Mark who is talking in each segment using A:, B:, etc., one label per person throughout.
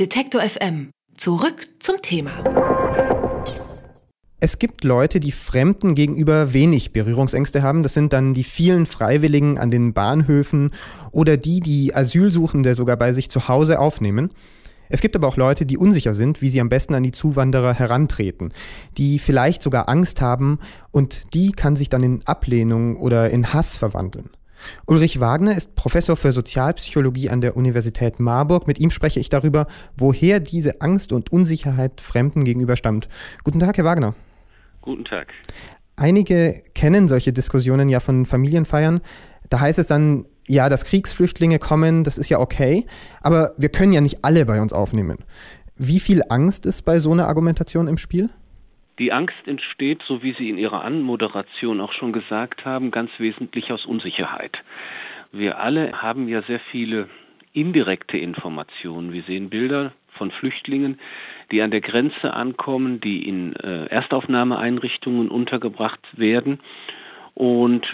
A: Detektor FM. Zurück zum Thema.
B: Es gibt Leute, die Fremden gegenüber wenig Berührungsängste haben. Das sind dann die vielen Freiwilligen an den Bahnhöfen oder die, die Asylsuchende sogar bei sich zu Hause aufnehmen. Es gibt aber auch Leute, die unsicher sind, wie sie am besten an die Zuwanderer herantreten, die vielleicht sogar Angst haben und die kann sich dann in Ablehnung oder in Hass verwandeln. Ulrich Wagner ist Professor für Sozialpsychologie an der Universität Marburg. Mit ihm spreche ich darüber, woher diese Angst und Unsicherheit Fremden gegenüber stammt. Guten Tag, Herr Wagner.
C: Guten Tag.
B: Einige kennen solche Diskussionen ja von Familienfeiern. Da heißt es dann, ja, dass Kriegsflüchtlinge kommen, das ist ja okay, aber wir können ja nicht alle bei uns aufnehmen. Wie viel Angst ist bei so einer Argumentation im Spiel?
C: Die Angst entsteht, so wie Sie in Ihrer Anmoderation auch schon gesagt haben, ganz wesentlich aus Unsicherheit. Wir alle haben ja sehr viele indirekte Informationen. Wir sehen Bilder von Flüchtlingen, die an der Grenze ankommen, die in äh, Erstaufnahmeeinrichtungen untergebracht werden und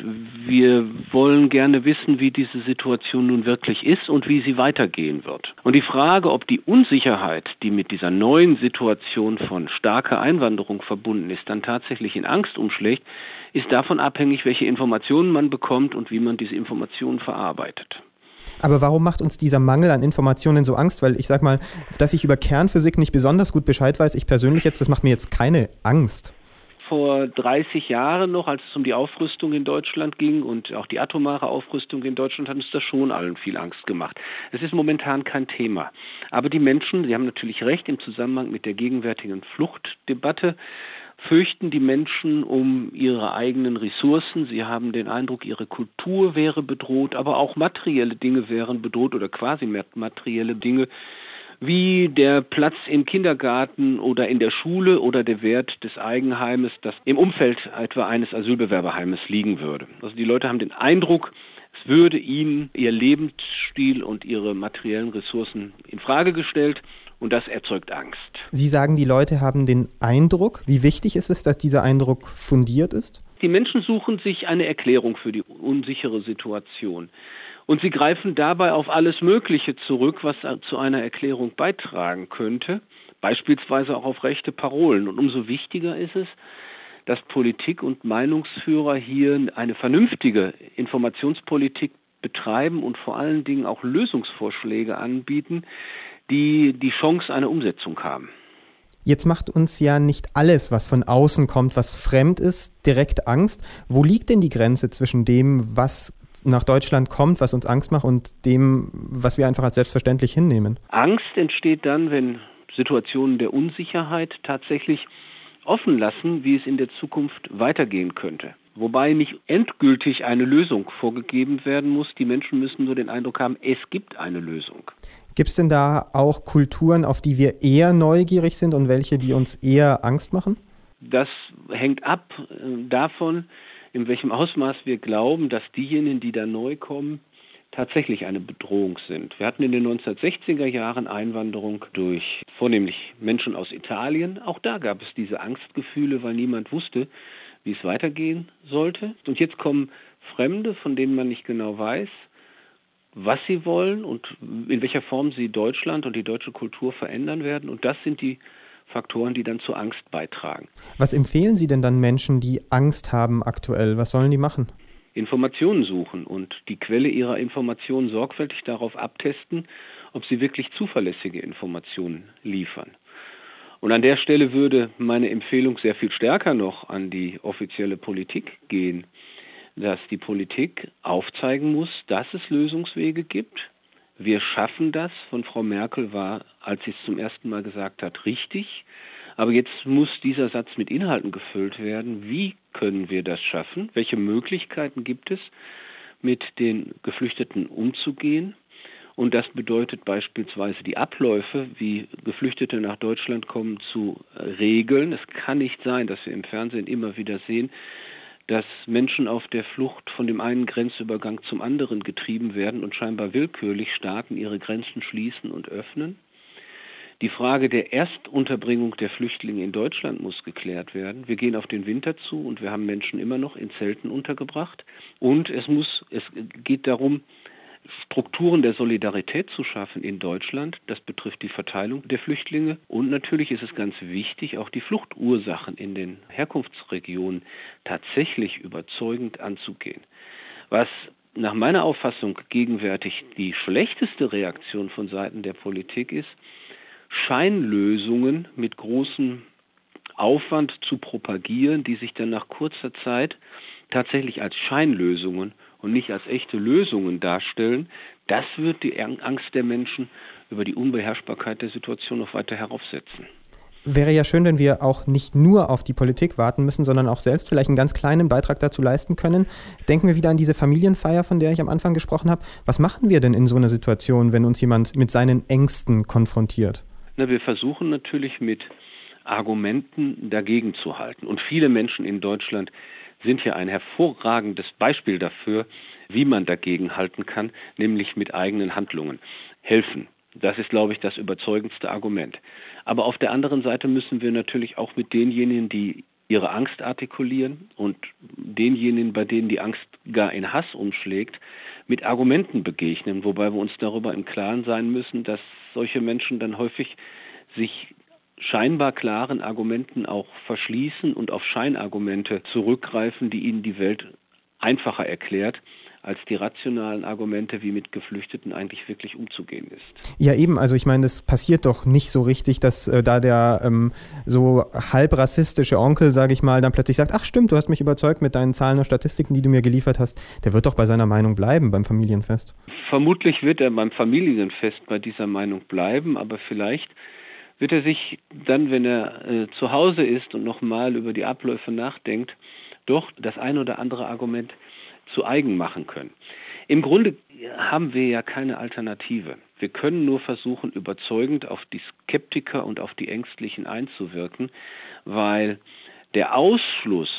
C: wir wollen gerne wissen, wie diese Situation nun wirklich ist und wie sie weitergehen wird. Und die Frage, ob die Unsicherheit, die mit dieser neuen Situation von starker Einwanderung verbunden ist, dann tatsächlich in Angst umschlägt, ist davon abhängig, welche Informationen man bekommt und wie man diese Informationen verarbeitet.
B: Aber warum macht uns dieser Mangel an Informationen so Angst? Weil ich sag mal, dass ich über Kernphysik nicht besonders gut Bescheid weiß, ich persönlich jetzt, das macht mir jetzt keine Angst
C: vor 30 Jahren noch, als es um die Aufrüstung in Deutschland ging und auch die atomare Aufrüstung in Deutschland, hat uns das schon allen viel Angst gemacht. Es ist momentan kein Thema. Aber die Menschen, Sie haben natürlich recht, im Zusammenhang mit der gegenwärtigen Fluchtdebatte, fürchten die Menschen um ihre eigenen Ressourcen. Sie haben den Eindruck, ihre Kultur wäre bedroht, aber auch materielle Dinge wären bedroht oder quasi materielle Dinge wie der Platz im Kindergarten oder in der Schule oder der Wert des Eigenheimes, das im Umfeld etwa eines Asylbewerberheimes liegen würde. Also die Leute haben den Eindruck, es würde ihnen ihr Lebensstil und ihre materiellen Ressourcen in Frage gestellt und das erzeugt Angst.
B: Sie sagen, die Leute haben den Eindruck. Wie wichtig ist es, dass dieser Eindruck fundiert ist?
C: Die Menschen suchen sich eine Erklärung für die unsichere Situation. Und sie greifen dabei auf alles Mögliche zurück, was zu einer Erklärung beitragen könnte, beispielsweise auch auf rechte Parolen. Und umso wichtiger ist es, dass Politik und Meinungsführer hier eine vernünftige Informationspolitik betreiben und vor allen Dingen auch Lösungsvorschläge anbieten, die die Chance einer Umsetzung haben.
B: Jetzt macht uns ja nicht alles, was von außen kommt, was fremd ist, direkt Angst. Wo liegt denn die Grenze zwischen dem, was nach Deutschland kommt, was uns Angst macht und dem, was wir einfach als selbstverständlich hinnehmen.
C: Angst entsteht dann, wenn Situationen der Unsicherheit tatsächlich offen lassen, wie es in der Zukunft weitergehen könnte. Wobei nicht endgültig eine Lösung vorgegeben werden muss. Die Menschen müssen nur den Eindruck haben, es gibt eine Lösung.
B: Gibt es denn da auch Kulturen, auf die wir eher neugierig sind und welche, die uns eher Angst machen?
C: Das hängt ab äh, davon, in welchem Ausmaß wir glauben, dass diejenigen, die da neu kommen, tatsächlich eine Bedrohung sind. Wir hatten in den 1960er Jahren Einwanderung durch vornehmlich Menschen aus Italien. Auch da gab es diese Angstgefühle, weil niemand wusste, wie es weitergehen sollte. Und jetzt kommen Fremde, von denen man nicht genau weiß, was sie wollen und in welcher Form sie Deutschland und die deutsche Kultur verändern werden. Und das sind die Faktoren, die dann zur Angst beitragen.
B: Was empfehlen Sie denn dann Menschen, die Angst haben aktuell? Was sollen die machen?
C: Informationen suchen und die Quelle ihrer Informationen sorgfältig darauf abtesten, ob sie wirklich zuverlässige Informationen liefern. Und an der Stelle würde meine Empfehlung sehr viel stärker noch an die offizielle Politik gehen, dass die Politik aufzeigen muss, dass es Lösungswege gibt, wir schaffen das von Frau Merkel war, als sie es zum ersten Mal gesagt hat, richtig. Aber jetzt muss dieser Satz mit Inhalten gefüllt werden. Wie können wir das schaffen? Welche Möglichkeiten gibt es, mit den Geflüchteten umzugehen? Und das bedeutet beispielsweise die Abläufe, wie Geflüchtete nach Deutschland kommen, zu regeln. Es kann nicht sein, dass wir im Fernsehen immer wieder sehen, dass Menschen auf der Flucht von dem einen Grenzübergang zum anderen getrieben werden und scheinbar willkürlich Staaten ihre Grenzen schließen und öffnen. Die Frage der Erstunterbringung der Flüchtlinge in Deutschland muss geklärt werden. Wir gehen auf den Winter zu und wir haben Menschen immer noch in Zelten untergebracht. Und es, muss, es geht darum, Strukturen der Solidarität zu schaffen in Deutschland. Das betrifft die Verteilung der Flüchtlinge. Und natürlich ist es ganz wichtig, auch die Fluchtursachen in den Herkunftsregionen tatsächlich überzeugend anzugehen. Was nach meiner Auffassung gegenwärtig die schlechteste Reaktion von Seiten der Politik ist, Scheinlösungen mit großem Aufwand zu propagieren, die sich dann nach kurzer Zeit tatsächlich als Scheinlösungen und nicht als echte Lösungen darstellen, das wird die Angst der Menschen über die Unbeherrschbarkeit der Situation noch weiter heraufsetzen.
B: Wäre ja schön, wenn wir auch nicht nur auf die Politik warten müssen, sondern auch selbst vielleicht einen ganz kleinen Beitrag dazu leisten können. Denken wir wieder an diese Familienfeier, von der ich am Anfang gesprochen habe. Was machen wir denn in so einer Situation, wenn uns jemand mit seinen Ängsten konfrontiert?
C: Na, wir versuchen natürlich mit Argumenten dagegen zu halten. Und viele Menschen in Deutschland sind ja ein hervorragendes Beispiel dafür, wie man dagegen halten kann, nämlich mit eigenen Handlungen. Helfen. Das ist, glaube ich, das überzeugendste Argument. Aber auf der anderen Seite müssen wir natürlich auch mit denjenigen, die ihre Angst artikulieren und denjenigen, bei denen die Angst gar in Hass umschlägt, mit Argumenten begegnen, wobei wir uns darüber im Klaren sein müssen, dass solche Menschen dann häufig sich scheinbar klaren Argumenten auch verschließen und auf Scheinargumente zurückgreifen, die ihnen die Welt einfacher erklärt als die rationalen Argumente, wie mit Geflüchteten eigentlich wirklich umzugehen ist.
B: Ja, eben, also ich meine, es passiert doch nicht so richtig, dass äh, da der ähm, so halb rassistische Onkel, sage ich mal, dann plötzlich sagt, ach stimmt, du hast mich überzeugt mit deinen Zahlen und Statistiken, die du mir geliefert hast. Der wird doch bei seiner Meinung bleiben beim Familienfest.
C: Vermutlich wird er beim Familienfest bei dieser Meinung bleiben, aber vielleicht wird er sich dann, wenn er äh, zu Hause ist und nochmal über die Abläufe nachdenkt, doch das ein oder andere Argument zu eigen machen können. Im Grunde haben wir ja keine Alternative. Wir können nur versuchen, überzeugend auf die Skeptiker und auf die Ängstlichen einzuwirken, weil der Ausschluss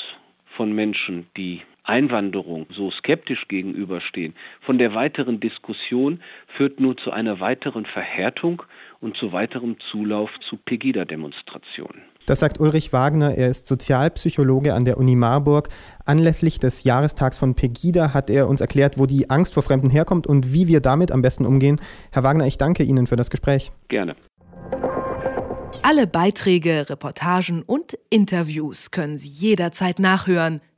C: von Menschen, die Einwanderung so skeptisch gegenüberstehen, von der weiteren Diskussion führt nur zu einer weiteren Verhärtung und zu weiterem Zulauf zu Pegida-Demonstrationen.
B: Das sagt Ulrich Wagner. Er ist Sozialpsychologe an der Uni Marburg. Anlässlich des Jahrestags von Pegida hat er uns erklärt, wo die Angst vor Fremden herkommt und wie wir damit am besten umgehen. Herr Wagner, ich danke Ihnen für das Gespräch.
C: Gerne.
A: Alle Beiträge, Reportagen und Interviews können Sie jederzeit nachhören